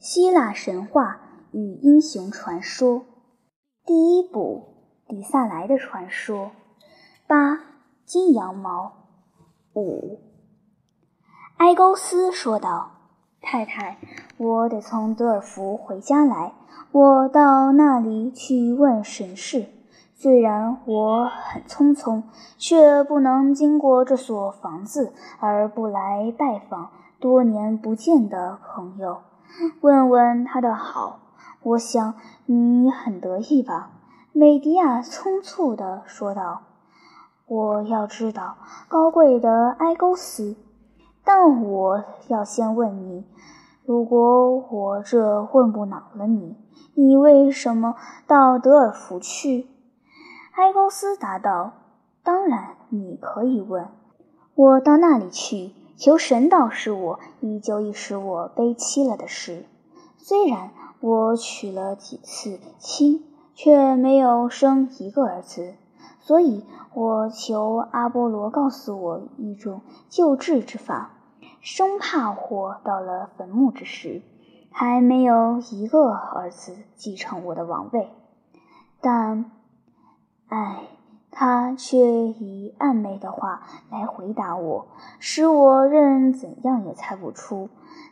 希腊神话与英雄传说，第一部《底萨莱的传说》八金羊毛五。埃勾斯说道：“太太，我得从德尔福回家来，我到那里去问神事。虽然我很匆匆，却不能经过这所房子而不来拜访多年不见的朋友。”问问他的好，我想你很得意吧？”美迪亚匆促地说道。“我要知道，高贵的埃勾斯，但我要先问你：如果我这问不恼了你，你为什么到德尔福去？”埃勾斯答道：“当然，你可以问。我到那里去。”求神导师我，依旧已使我悲戚了的事。虽然我娶了几次亲，却没有生一个儿子，所以我求阿波罗告诉我一种救治之法，生怕我到了坟墓之时，还没有一个儿子继承我的王位。但，唉。他却以暧昧的话来回答我，使我任怎样也猜不出。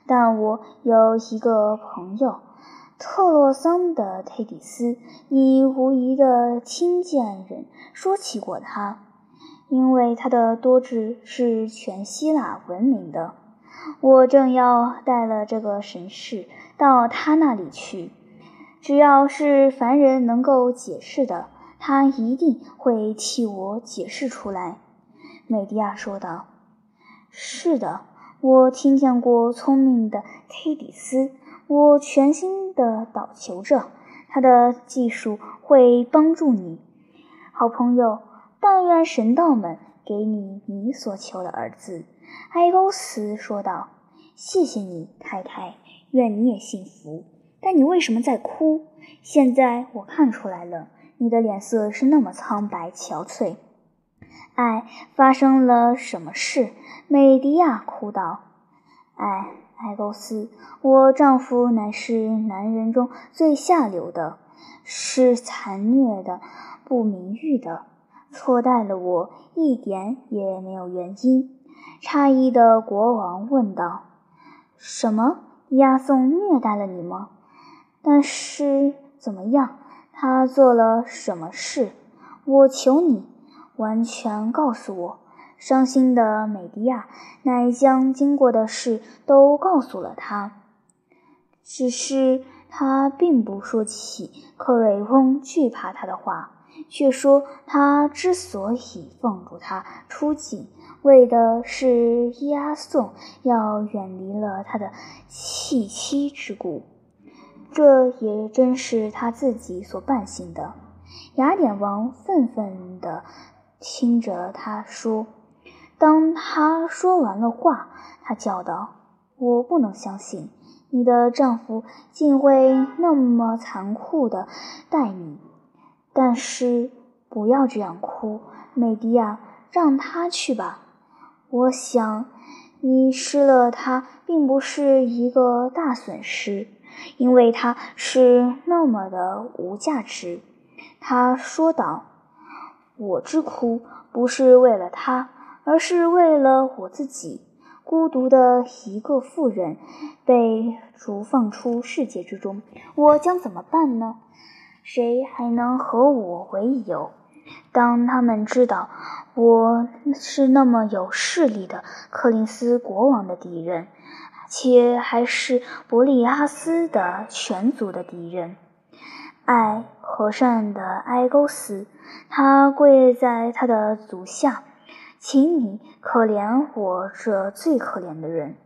但我有一个朋友，特洛桑的忒底斯，你无疑的听见人说起过他，因为他的多智是全希腊闻名的。我正要带了这个神士到他那里去，只要是凡人能够解释的。他一定会替我解释出来，美迪亚说道。“是的，我听见过聪明的忒底斯，我全心的祷求着，他的技术会帮助你，好朋友。但愿神道们给你你所求的儿子。”埃勾斯说道。“谢谢你，太太，愿你也幸福。但你为什么在哭？现在我看出来了。”你的脸色是那么苍白憔悴，哎，发生了什么事？美迪亚哭道：“哎，埃勾斯，我丈夫乃是男人中最下流的，是残虐的，不名誉的，错待了我一点也没有原因。”诧异的国王问道：“什么？押送虐待了你吗？但是怎么样？”他做了什么事？我求你，完全告诉我。伤心的美迪亚乃将经过的事都告诉了他，只是他并不说起克瑞翁惧怕他的话，却说他之所以放逐他出境，为的是押送要远离了他的弃妻之故。这也真是他自己所办行的。雅典王愤愤地听着他说。当他说完了话，他叫道：“我不能相信，你的丈夫竟会那么残酷地待你。但是不要这样哭，美迪亚，让他去吧。我想，你失了他，并不是一个大损失。”因为他是那么的无价值，他说道：“我之哭不是为了他，而是为了我自己。孤独的一个妇人被逐放出世界之中，我将怎么办呢？谁还能和我为友？当他们知道我是那么有势力的柯林斯国王的敌人。”且还是伯利阿斯的全族的敌人，爱和善的埃勾斯，他跪在他的足下，请你可怜我这最可怜的人。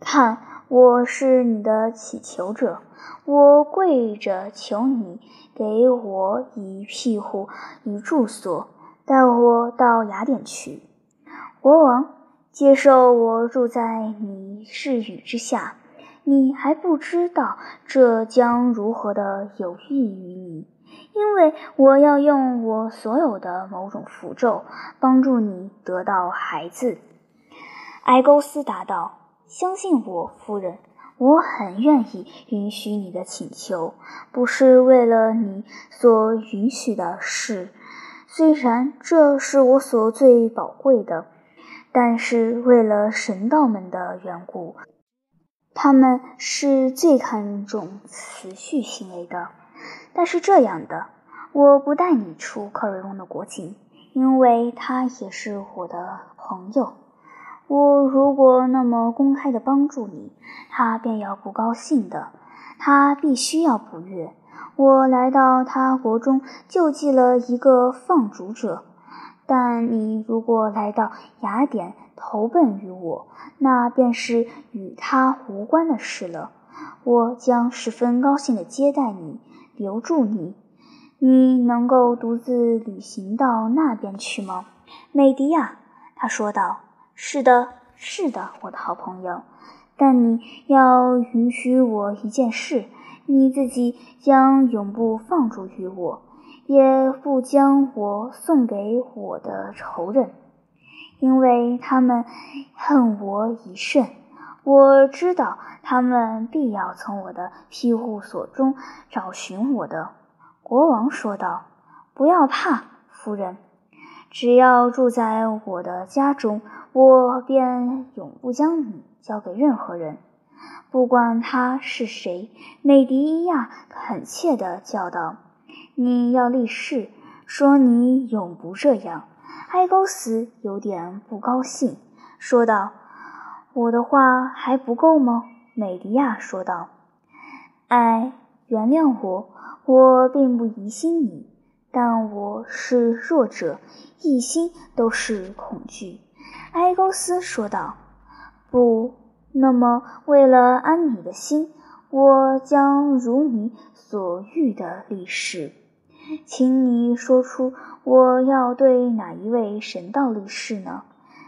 看，我是你的乞求者，我跪着求你给我以庇护与住所，带我到雅典去，国王。接受我住在你视宇之下，你还不知道这将如何的有益于你，因为我要用我所有的某种符咒帮助你得到孩子。埃勾斯答道：“相信我，夫人，我很愿意允许你的请求，不是为了你所允许的事，虽然这是我所最宝贵的，但是为了神道们的缘故，他们是最看重辞序行为的。但是这样的，我不带你出克瑞翁的国境，因为他也是我的朋友。我如果那么公开的帮助你，他便要不高兴的。他必须要不悦。我来到他国中救济了一个放逐者，但你如果来到雅典投奔于我，那便是与他无关的事了。我将十分高兴地接待你，留住你。你能够独自旅行到那边去吗，美迪亚？他说道。是的，是的，我的好朋友。但你要允许我一件事：你自己将永不放逐于我，也不将我送给我的仇人，因为他们恨我已甚。我知道他们必要从我的庇护所中找寻我的。国王说道：“不要怕，夫人。”只要住在我的家中，我便永不将你交给任何人，不管他是谁。”美迪亚恳切地叫道，“你要立誓，说你永不这样。”埃勾斯有点不高兴，说道：“我的话还不够吗？”美迪亚说道：“哎，原谅我，我并不疑心你。”但我是弱者，一心都是恐惧。”埃勾斯说道。“不，那么为了安你的心，我将如你所欲的立誓。请你说出我要对哪一位神道立誓呢？”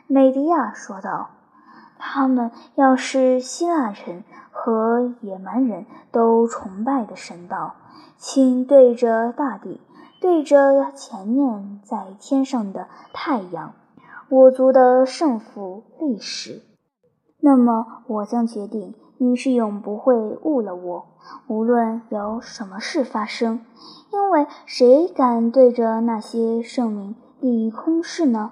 美迪亚说道。“他们要是希腊人和野蛮人都崇拜的神道，请对着大地。”对着前面在天上的太阳，我族的圣父立誓，那么我将决定你是永不会误了我，无论有什么事发生。因为谁敢对着那些圣名立空誓呢？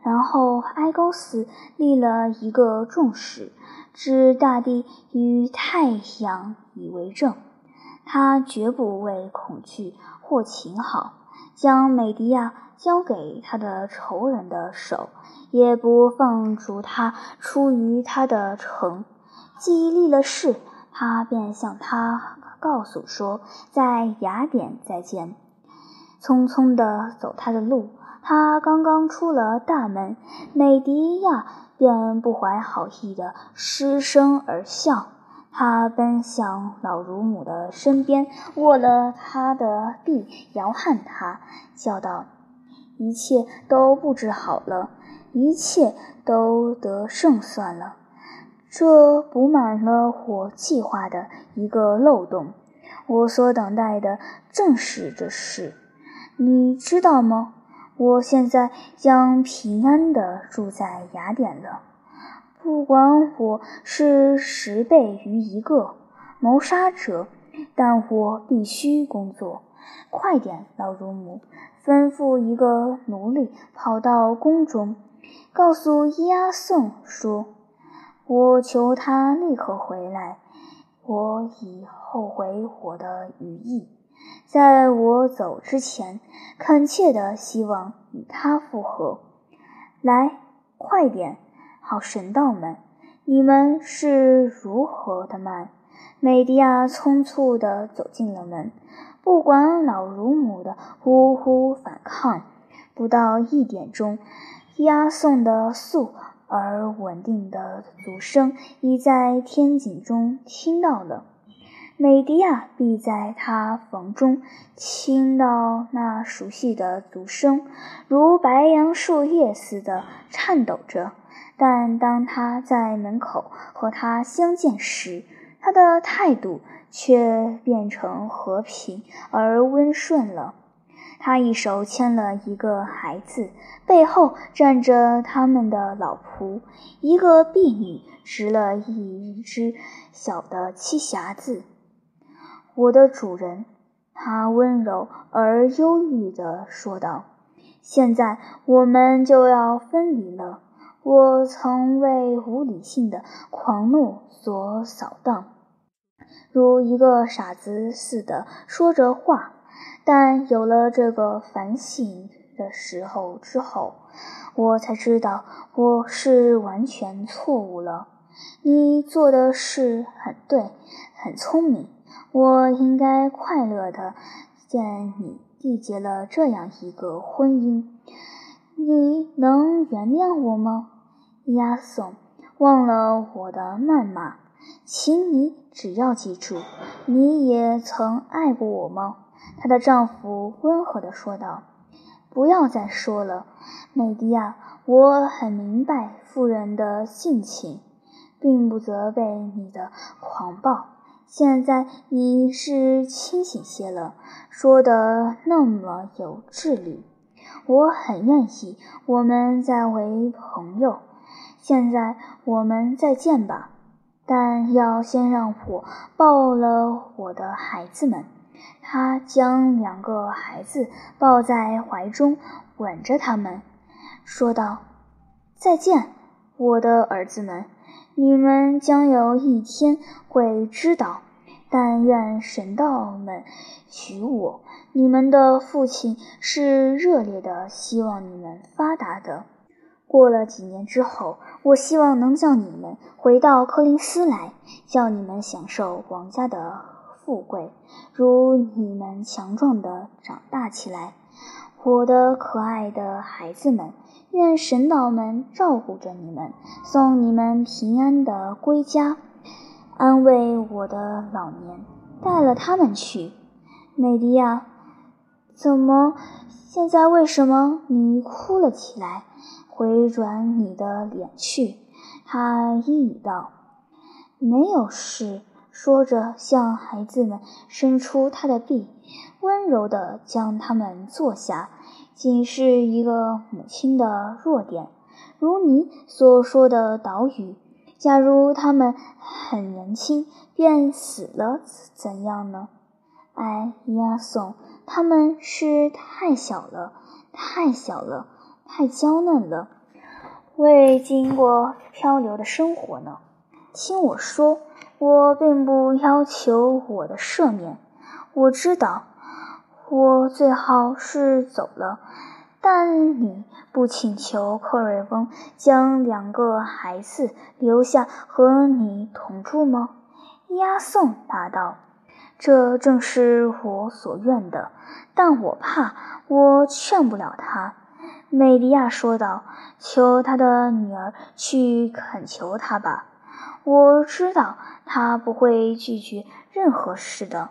然后埃高斯立了一个重誓，指大地与太阳以为证。他绝不为恐惧或情好，将美迪亚交给他的仇人的手，也不放逐他出于他的城。既立了誓，他便向他告诉说，在雅典再见。匆匆地走他的路，他刚刚出了大门，美迪亚便不怀好意地失声而笑。他奔向老乳母的身边，握了她的臂，摇撼她，叫道：“一切都布置好了，一切都得胜算了。这补满了我计划的一个漏洞。我所等待的正是这事，你知道吗？我现在将平安地住在雅典了。”不管我是十倍于一个谋杀者，但我必须工作。快点，老乳母，吩咐一个奴隶跑到宫中，告诉伊阿宋说：“我求他立刻回来。我已后悔我的羽翼，在我走之前，恳切的希望与他复合。来，快点！”好神道们，你们是如何的慢？美迪亚匆促地走进了门，不管老乳母的呼呼反抗。不到一点钟，押送的速而稳定的足声已在天井中听到了。美迪亚必在他房中听到那熟悉的足声，如白杨树叶似的颤抖着。但当他在门口和他相见时，他的态度却变成和平而温顺了。他一手牵了一个孩子，背后站着他们的老仆，一个婢女执了一只小的七匣子。我的主人，他温柔而忧郁地说道：“现在我们就要分离了。我曾为无理性的狂怒所扫荡。”如一个傻子似的说着话，但有了这个反省的时候之后，我才知道我是完全错误了。你做的事很对，很聪明，我应该快乐的见你缔结了这样一个婚姻。你能原谅我吗，押送？忘了我的谩骂。请你只要记住，你也曾爱过我吗？她的丈夫温和地说道。不要再说了，美迪亚。我很明白妇人的性情，并不责备你的狂暴。现在你是清醒些了，说的那么有智力。我很愿意我们再为朋友。现在我们再见吧。但要先让我抱了我的孩子们。他将两个孩子抱在怀中，吻着他们，说道：“再见，我的儿子们！你们将有一天会知道。但愿神道们许我，你们的父亲是热烈的，希望你们发达的。”过了几年之后，我希望能叫你们回到柯林斯来，叫你们享受王家的富贵，如你们强壮的长大起来，我的可爱的孩子们。愿神道们照顾着你们，送你们平安的归家，安慰我的老年，带了他们去。美迪亚，怎么？现在为什么你哭了起来？回转你的脸去，他一语道：“没有事。”说着，向孩子们伸出他的臂，温柔地将他们坐下。仅是一个母亲的弱点，如你所说的岛屿。假如他们很年轻便死了，怎样呢？哎呀，宋，他们是太小了，太小了。太娇嫩了，未经过漂流的生活呢。听我说，我并不要求我的赦免。我知道，我最好是走了。但你不请求克瑞翁将两个孩子留下和你同住吗？押送答道：“这正是我所愿的，但我怕我劝不了他。”美迪亚说道：“求他的女儿去恳求他吧，我知道他不会拒绝任何事的。”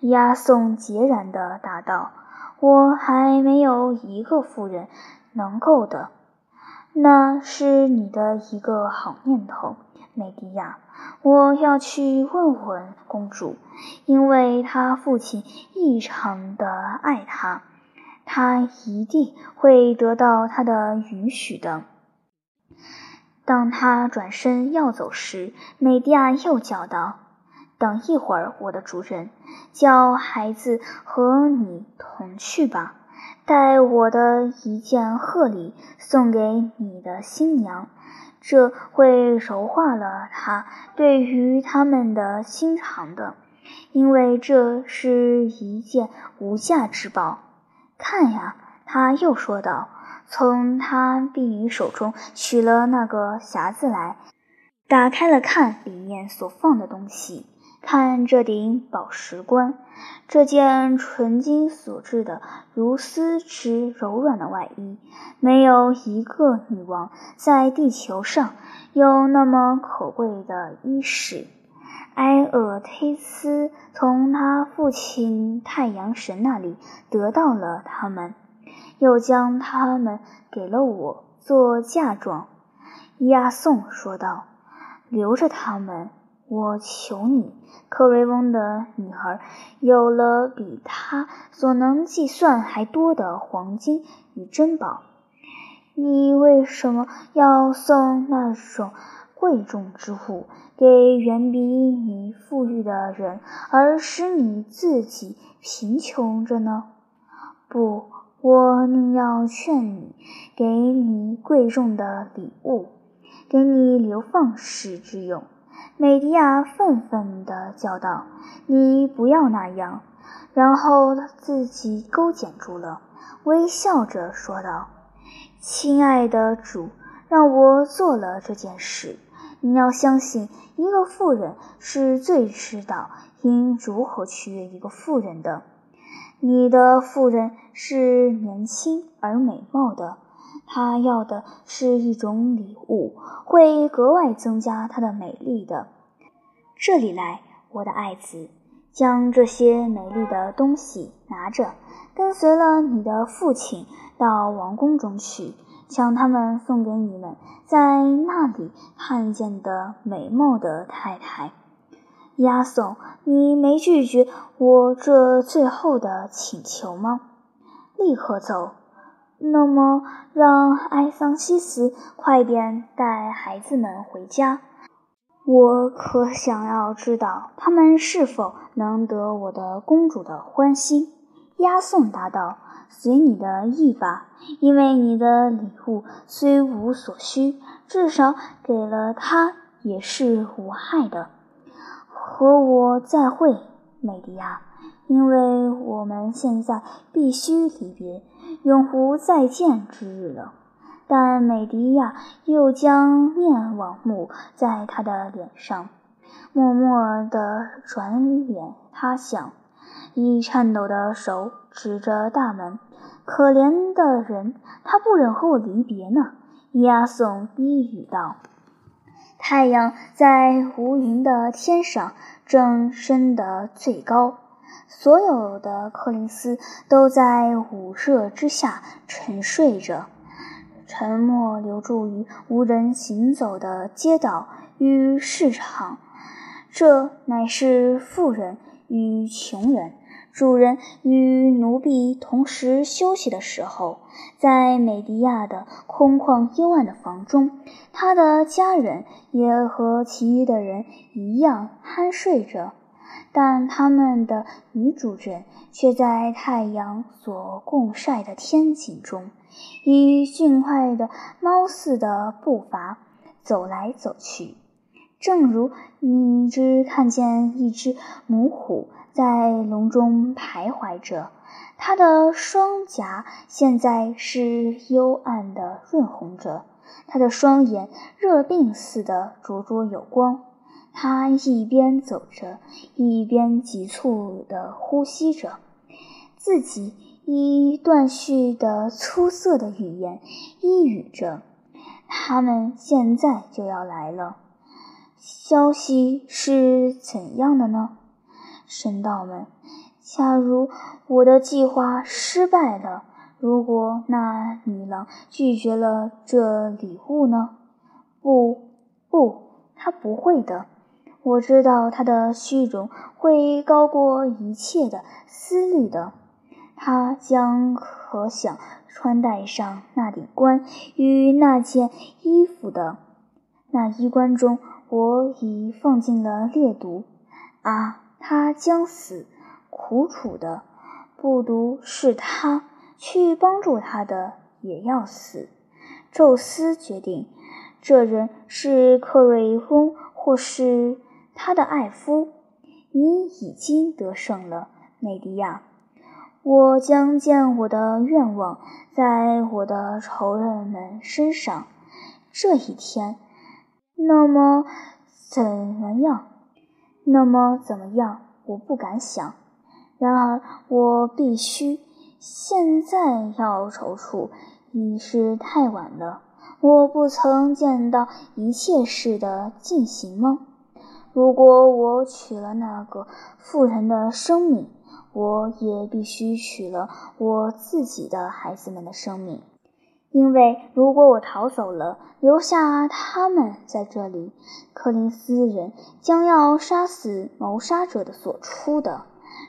押送孑然地答道：“我还没有一个妇人能够的。”那是你的一个好念头，美迪亚。我要去问问公主，因为她父亲异常的爱她。他一定会得到他的允许的。当他转身要走时，美蒂亚又叫道：“等一会儿，我的主人，叫孩子和你同去吧，带我的一件贺礼送给你的新娘，这会柔化了他对于他们的心肠的，因为这是一件无价之宝。”看呀，他又说道，从他婢女手中取了那个匣子来，打开了看里面所放的东西。看这顶宝石冠，这件纯金所制的如丝之柔软的外衣，没有一个女王在地球上有那么可贵的衣饰。埃厄忒斯从他父亲太阳神那里得到了他们，又将他们给了我做嫁妆。亚颂说道：“留着他们，我求你，克瑞翁的女儿有了比他所能计算还多的黄金与珍宝，你为什么要送那种贵重之物给远比你富裕的人，而使你自己贫穷着呢？不，我宁要劝你，给你贵重的礼物，给你流放时之用。美迪亚愤愤地叫道：“你不要那样！”然后自己勾剪住了，微笑着说道：“亲爱的主，让我做了这件事。你要相信，一个妇人是最知道应如何取悦一个妇人的。你的妇人是年轻而美貌的。”她要的是一种礼物，会格外增加她的美丽的。这里来，我的爱子，将这些美丽的东西拿着，跟随了你的父亲到王宫中去，将它们送给你们在那里看见的美貌的太太。押送，你没拒绝我这最后的请求吗？立刻走。那么，让埃桑西斯快点带孩子们回家。我可想要知道他们是否能得我的公主的欢心。押送答道：“随你的意吧，因为你的礼物虽无所需，至少给了他也是无害的。和我再会，美迪亚。”因为我们现在必须离别，永无再见之日了。但美迪亚又将面往目在他的脸上，默默地转脸他想，以颤抖的手指着大门。可怜的人，他不忍和我离别呢。亚颂低语道：“太阳在无云的天上正升得最高。”所有的柯林斯都在午热之下沉睡着，沉默留住于无人行走的街道与市场。这乃是富人与穷人、主人与奴婢同时休息的时候。在美迪亚的空旷幽暗的房中，他的家人也和其余的人一样酣睡着。但他们的女主人却在太阳所共晒的天井中，以迅快的猫似的步伐走来走去，正如你只看见一只母虎在笼中徘徊着。它的双颊现在是幽暗的润红着，它的双眼热病似的灼灼有光。他一边走着，一边急促地呼吸着，自己以断续的粗涩的语言呓语着：“他们现在就要来了。消息是怎样的呢，神道们？假如我的计划失败了，如果那女郎拒绝了这礼物呢？不，不，她不会的。”我知道他的虚荣会高过一切的思虑的，他将可想穿戴上那顶冠与那件衣服的。那衣冠中我已放进了烈毒。啊，他将死，苦楚的。不独是他，去帮助他的也要死。宙斯决定，这人是克瑞翁，或是。他的爱夫，你已经得胜了，美迪亚。我将见我的愿望在我的仇人们身上。这一天，那么怎么样？那么怎么样？我不敢想。然而，我必须。现在要踌躇，已是太晚了。我不曾见到一切事的进行吗？如果我取了那个妇人的生命，我也必须取了我自己的孩子们的生命。因为如果我逃走了，留下他们在这里，柯林斯人将要杀死谋杀者的所出的。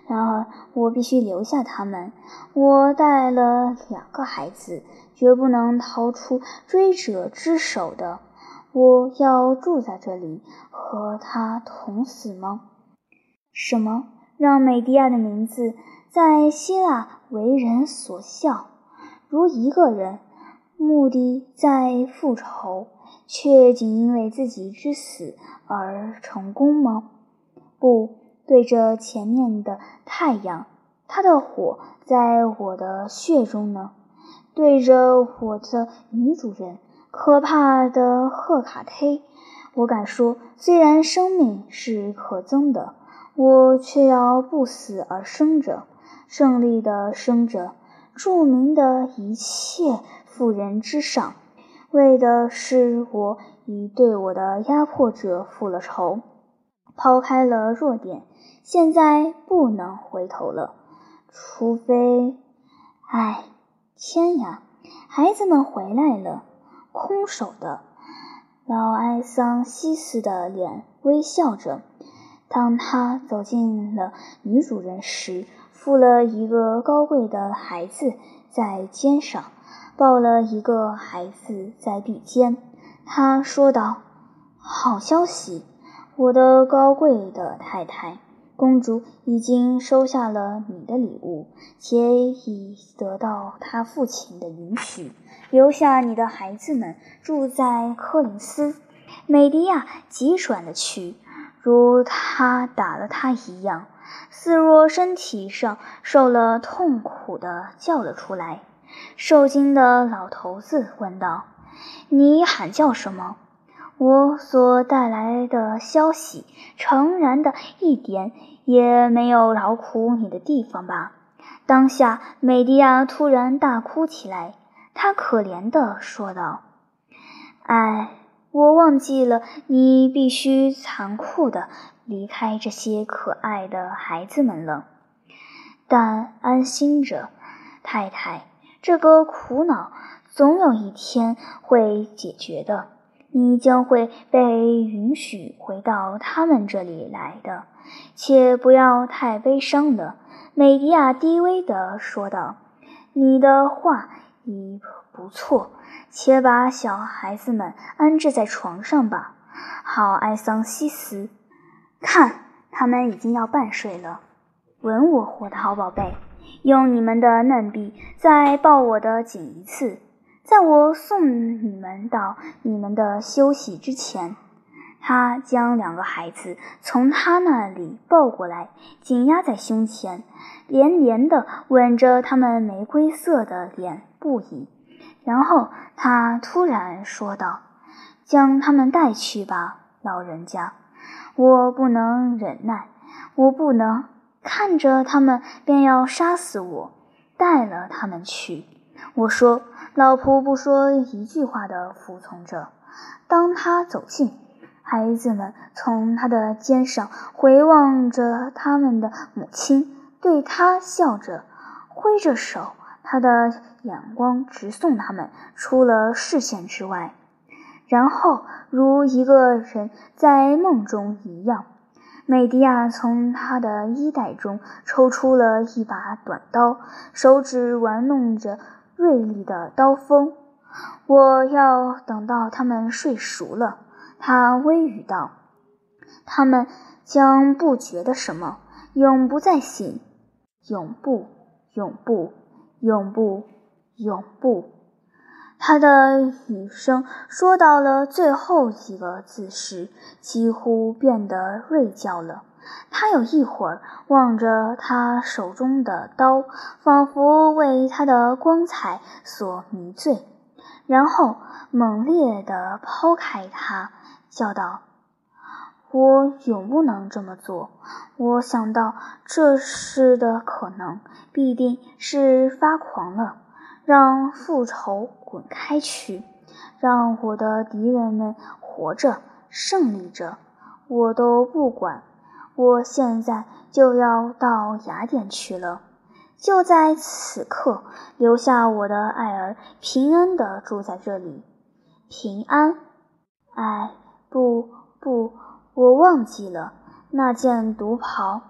然而，我必须留下他们。我带了两个孩子，绝不能逃出追者之手的。我要住在这里，和他同死吗？什么让美迪亚的名字在希腊为人所笑？如一个人。目的在复仇，却仅因为自己之死而成功吗？不，对着前面的太阳，他的火在我的血中呢；对着我的女主人，可怕的赫卡忒，我敢说，虽然生命是可憎的，我却要不死而生着，胜利的生着，著名的一切。妇人之上，为的是我已对我的压迫者复了仇，抛开了弱点，现在不能回头了，除非……唉，天呀！孩子们回来了，空手的。老埃桑西斯的脸微笑着，当他走进了女主人时，负了一个高贵的孩子在肩上。抱了一个孩子在臂间，他说道：“好消息，我的高贵的太太，公主已经收下了你的礼物，且已得到她父亲的允许，留下你的孩子们住在柯林斯。”美迪亚急转了去，如他打了他一样，似若身体上受了痛苦的叫了出来。受惊的老头子问道：“你喊叫什么？我所带来的消息，诚然的一点也没有劳苦你的地方吧？”当下，美迪亚突然大哭起来，她可怜地说道：“哎，我忘记了，你必须残酷地离开这些可爱的孩子们了。但安心着，太太。”这个苦恼总有一天会解决的，你将会被允许回到他们这里来的，且不要太悲伤了。”美迪亚低微地说道，“你的话已不错，且把小孩子们安置在床上吧。好，埃桑西斯，看，他们已经要半睡了。吻我，我的好宝贝。”用你们的嫩臂再抱我的紧一次，在我送你们到你们的休息之前，他将两个孩子从他那里抱过来，紧压在胸前，连连地吻着他们玫瑰色的脸不已。然后他突然说道：“将他们带去吧，老人家，我不能忍耐，我不能。”看着他们，便要杀死我。带了他们去。我说：“老仆不说一句话的服从着。”当他走近，孩子们从他的肩上回望着他们的母亲，对他笑着，挥着手，他的眼光直送他们出了视线之外，然后如一个人在梦中一样。美迪亚从他的衣袋中抽出了一把短刀，手指玩弄着锐利的刀锋。我要等到他们睡熟了，他微语道：“他们将不觉得什么，永不再醒，永不，永不，永不，永不。”他的语声说到了最后几个字时，几乎变得锐叫了。他有一会儿望着他手中的刀，仿佛为他的光彩所迷醉，然后猛烈地抛开它，叫道：“我永不能这么做。我想到这事的可能，必定是发狂了。”让复仇滚开去，让我的敌人们活着胜利着，我都不管。我现在就要到雅典去了。就在此刻，留下我的爱儿平安地住在这里。平安？哎，不不，我忘记了那件毒袍。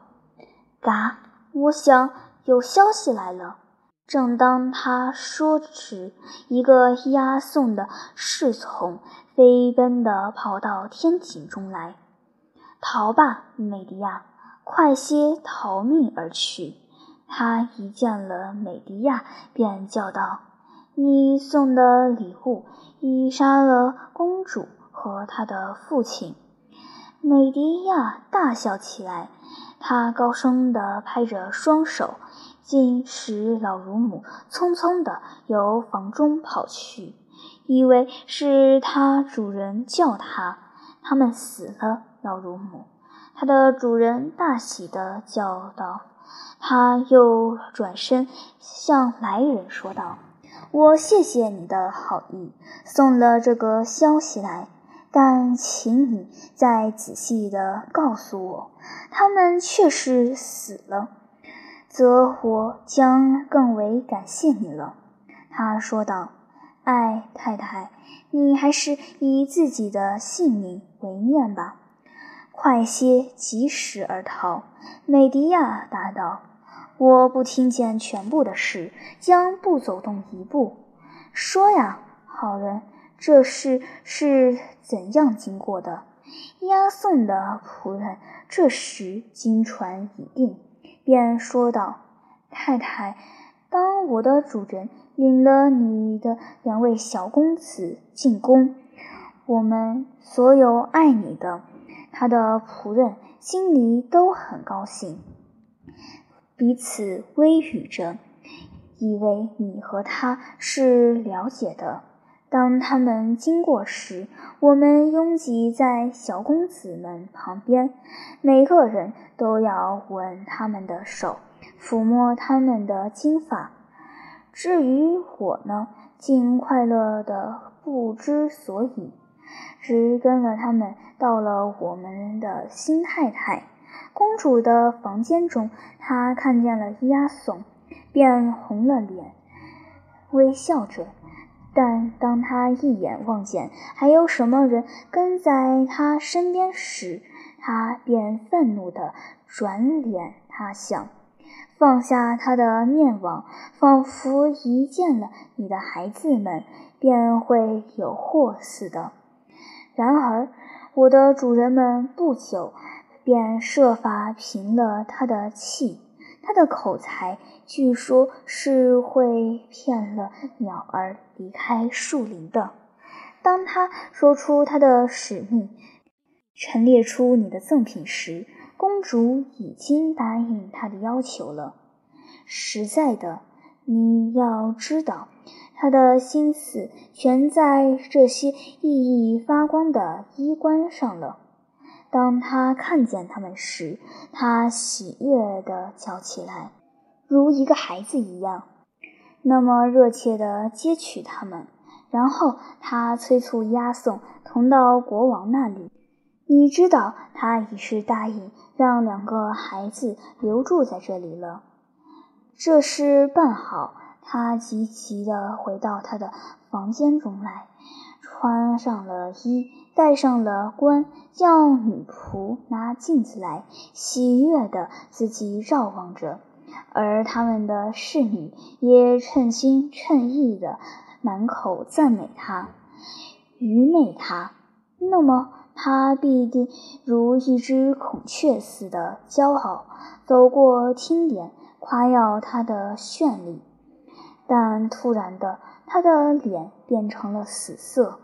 嘎，我想有消息来了。正当他说时，一个押送的侍从飞奔地跑到天井中来。逃吧，美迪亚，快些逃命而去！他一见了美迪亚，便叫道：“你送的礼物已杀了公主和她的父亲。”美迪亚大笑起来，她高声地拍着双手，竟使老乳母匆匆地由房中跑去，以为是他主人叫他。他们死了，老乳母。他的主人大喜地叫道。他又转身向来人说道：“我谢谢你的好意，送了这个消息来，但请你再仔细地告诉我，他们确实死了，则我将更为感谢你了。”他说道：“哎，太太，你还是以自己的性命为念吧，快些及时而逃。”美迪亚答道。我不听见全部的事，将不走动一步。说呀，好人，这事是怎样经过的？押送的仆人这时经传已定，便说道：“太太，当我的主人领了你的两位小公子进宫，我们所有爱你的他的仆人心里都很高兴。”彼此微语着，以为你和他是了解的。当他们经过时，我们拥挤在小公子们旁边，每个人都要吻他们的手，抚摸他们的金发。至于我呢，竟快乐的不知所以，只跟了他们到了我们的新太太。公主的房间中，她看见了押送，便红了脸，微笑着。但当他一眼望见还有什么人跟在他身边时，他便愤怒地转脸他想，放下他的面网，仿佛一见了你的孩子们便会有祸似的。然而，我的主人们不久。便设法平了他的气。他的口才，据说是会骗了鸟儿离开树林的。当他说出他的使命，陈列出你的赠品时，公主已经答应他的要求了。实在的，你要知道，他的心思全在这些熠熠发光的衣冠上了。当他看见他们时，他喜悦地叫起来，如一个孩子一样，那么热切地接取他们。然后他催促押送同到国王那里。你知道，他已是答应让两个孩子留住在这里了。这事办好，他急急地回到他的房间中来。穿上了衣，戴上了冠，叫女仆拿镜子来，喜悦地自己照望着，而他们的侍女也称心称意地满口赞美他，愚昧他。那么他必定如一只孔雀似的骄傲，走过厅殿，夸耀他的绚丽。但突然的，他的脸变成了死色。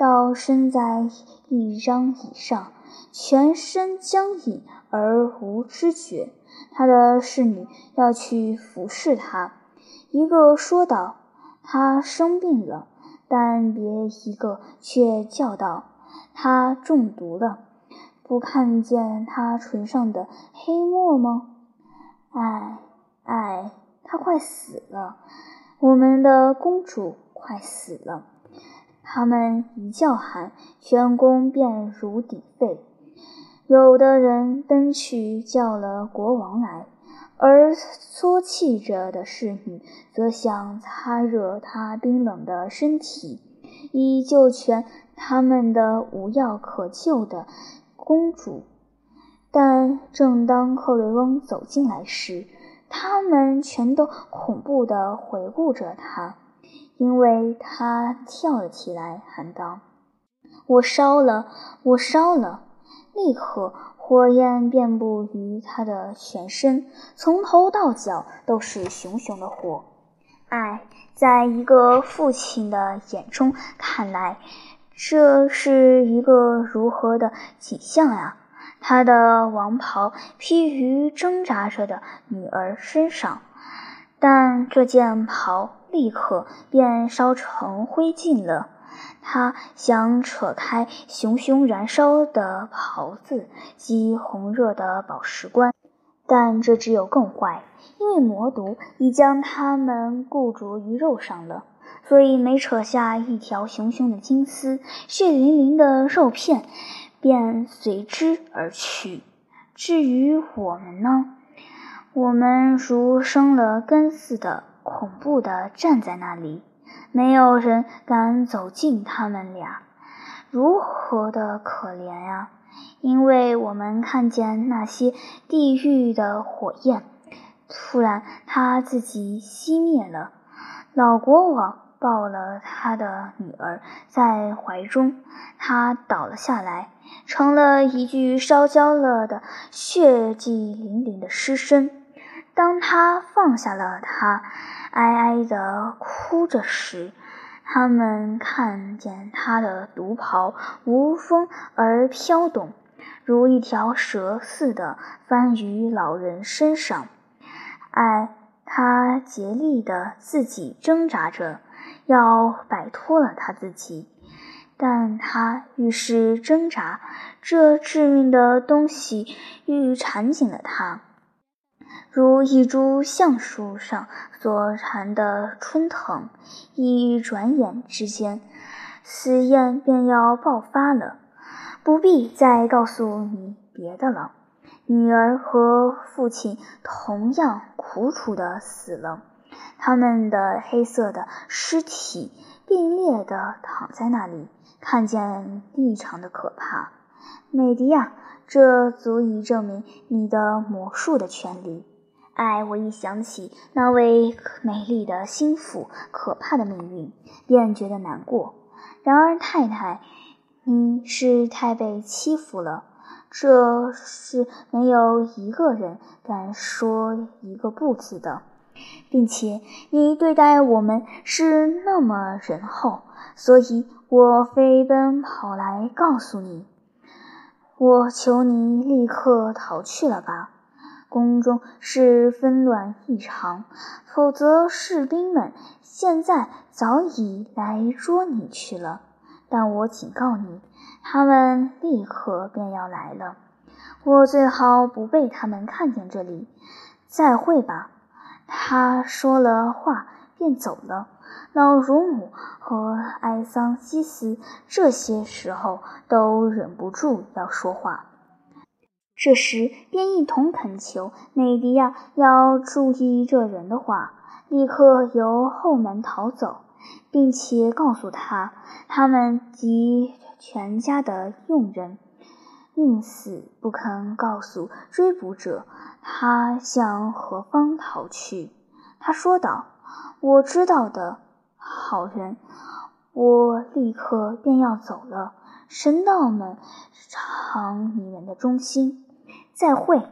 倒身在一张椅上，全身僵硬而无知觉。他的侍女要去服侍他，一个说道：“他生病了。”但别一个却叫道：“他中毒了。”不看见他唇上的黑墨吗？唉唉，他快死了，我们的公主快死了。他们一叫喊，全宫便如鼎沸。有的人奔去叫了国王来，而缩气着的侍女则想擦热她冰冷的身体，以救全他们的无药可救的公主。但正当克瑞翁走进来时，他们全都恐怖地回顾着他，因为他跳了起来，喊道：“我烧了，我烧了！”立刻。火焰遍布于他的全身，从头到脚都是熊熊的火。唉，在一个父亲的眼中看来，这是一个如何的景象呀！他的王袍披于挣扎着的女儿身上，但这件袍立刻便烧成灰烬了。他想扯开熊熊燃烧的袍子及红热的宝石冠，但这只有更坏，因为魔毒已将它们固着于肉上了。所以每扯下一条熊熊的金丝，血淋淋的肉片便随之而去。至于我们呢？我们如生了根似的，恐怖地站在那里。没有人敢走近他们俩，如何的可怜呀！因为我们看见那些地狱的火焰，突然他自己熄灭了。老国王抱了他的女儿在怀中，他倒了下来，成了一具烧焦了的血迹淋淋的尸身。当他放下了他。哀哀地哭着时，他们看见他的独袍无风而飘动，如一条蛇似的翻于老人身上。哎，他竭力地自己挣扎着，要摆脱了他自己，但他愈是挣扎，这致命的东西愈缠紧了他。如一株橡树上所缠的春藤，一转眼之间，死焰便要爆发了。不必再告诉你别的了。女儿和父亲同样苦楚的死了，他们的黑色的尸体并列的躺在那里，看见异常的可怕。美迪亚，这足以证明你的魔术的权利。哎，我一想起那位美丽的心腹可怕的命运，便觉得难过。然而，太太，你是太被欺负了，这是没有一个人敢说一个不字的，并且你对待我们是那么仁厚，所以我飞奔跑来告诉你，我求你立刻逃去了吧。宫中是纷乱异常，否则士兵们现在早已来捉你去了。但我警告你，他们立刻便要来了。我最好不被他们看见这里。再会吧。他说了话便走了。老乳母和埃桑西斯这些时候都忍不住要说话。这时，便一同恳求美迪亚要注意这人的话，立刻由后门逃走，并且告诉他，他们及全家的佣人宁死不肯告诉追捕者他向何方逃去。他说道：“我知道的，好人，我立刻便要走了。神道们偿你们的忠心。”再会，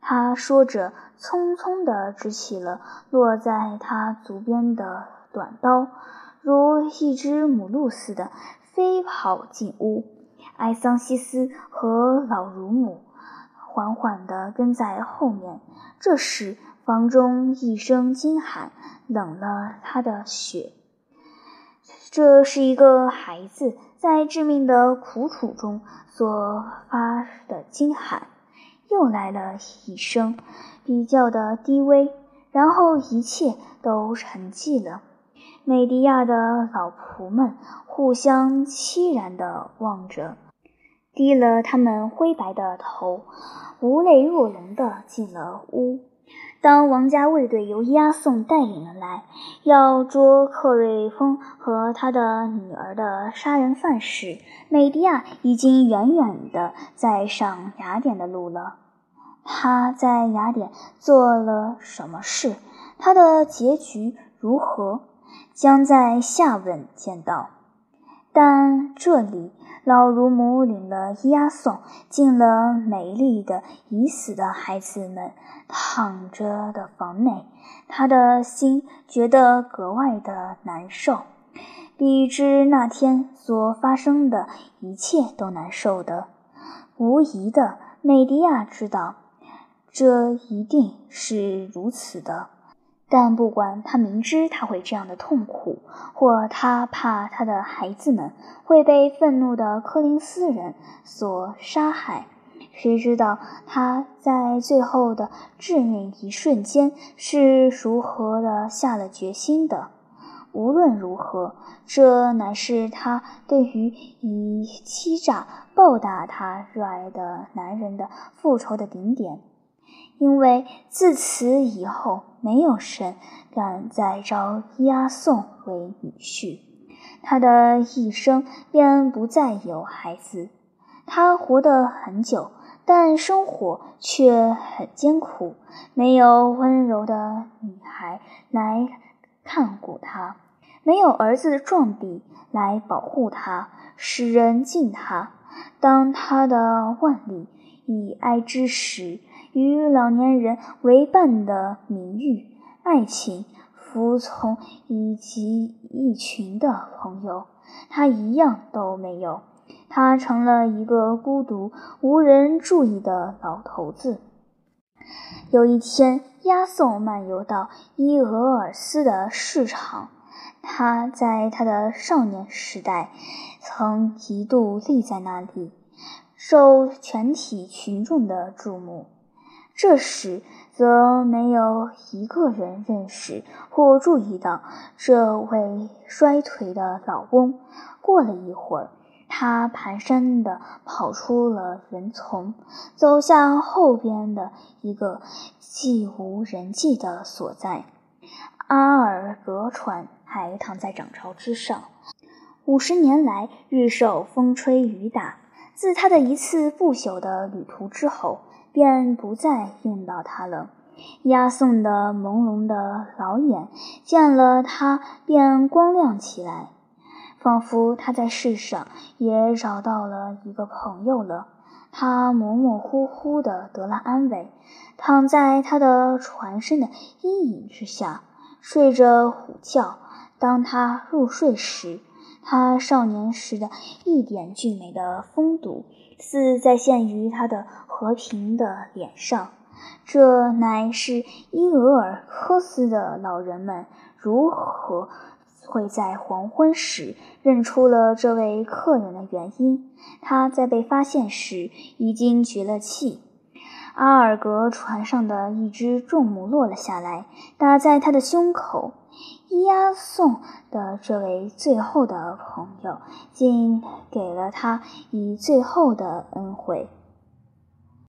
他说着，匆匆地执起了落在他足边的短刀，如一只母鹿似的飞跑进屋。埃桑西斯和老乳母缓缓地跟在后面。这时，房中一声惊喊，冷了他的血。这是一个孩子在致命的苦楚中所发的惊喊。又来了一声，比较的低微，然后一切都沉寂了。美迪亚的老仆们互相凄然地望着，低了他们灰白的头，无泪若龙地进了屋。当王家卫队由押送带领了来，要捉克瑞峰和他的女儿的杀人犯时，美迪亚已经远远的在上雅典的路了。他在雅典做了什么事？他的结局如何？将在下文见到。但这里。老乳母领了押送进了美丽的已死的孩子们躺着的房内，他的心觉得格外的难受，比之那天所发生的一切都难受的。无疑的，美迪亚知道，这一定是如此的。但不管他明知他会这样的痛苦，或他怕他的孩子们会被愤怒的柯林斯人所杀害，谁知道他在最后的致命一瞬间是如何的下了决心的？无论如何，这乃是他对于以欺诈报答他热爱的男人的复仇的顶点。因为自此以后，没有神敢再招押送为女婿，他的一生便不再有孩子。他活得很久，但生活却很艰苦，没有温柔的女孩来看顾他，没有儿子壮弟来保护他，使人敬他。当他的万里以哀之时，与老年人为伴的名誉、爱情、服从以及一群的朋友，他一样都没有。他成了一个孤独、无人注意的老头子。有一天，押送漫游到伊俄尔斯的市场。他在他的少年时代曾一度立在那里，受全体群众的注目。这时，则没有一个人认识或注意到这位衰颓的老翁。过了一会儿，他蹒跚地跑出了人丛，走向后边的一个既无人迹的所在。阿尔格船还躺在涨潮之上，五十年来日受风吹雨打。自他的一次不朽的旅途之后。便不再用到它了。押送的朦胧的老眼见了他，便光亮起来，仿佛他在世上也找到了一个朋友了。他模模糊糊的得了安慰，躺在他的船身的阴影之下，睡着虎觉。当他入睡时，他少年时的一点俊美的风度。似再现于他的和平的脸上，这乃是伊俄尔科斯的老人们如何会在黄昏时认出了这位客人的原因。他在被发现时已经绝了气。阿尔格船上的一只重木落了下来，打在他的胸口。押送的这位最后的朋友，竟给了他以最后的恩惠。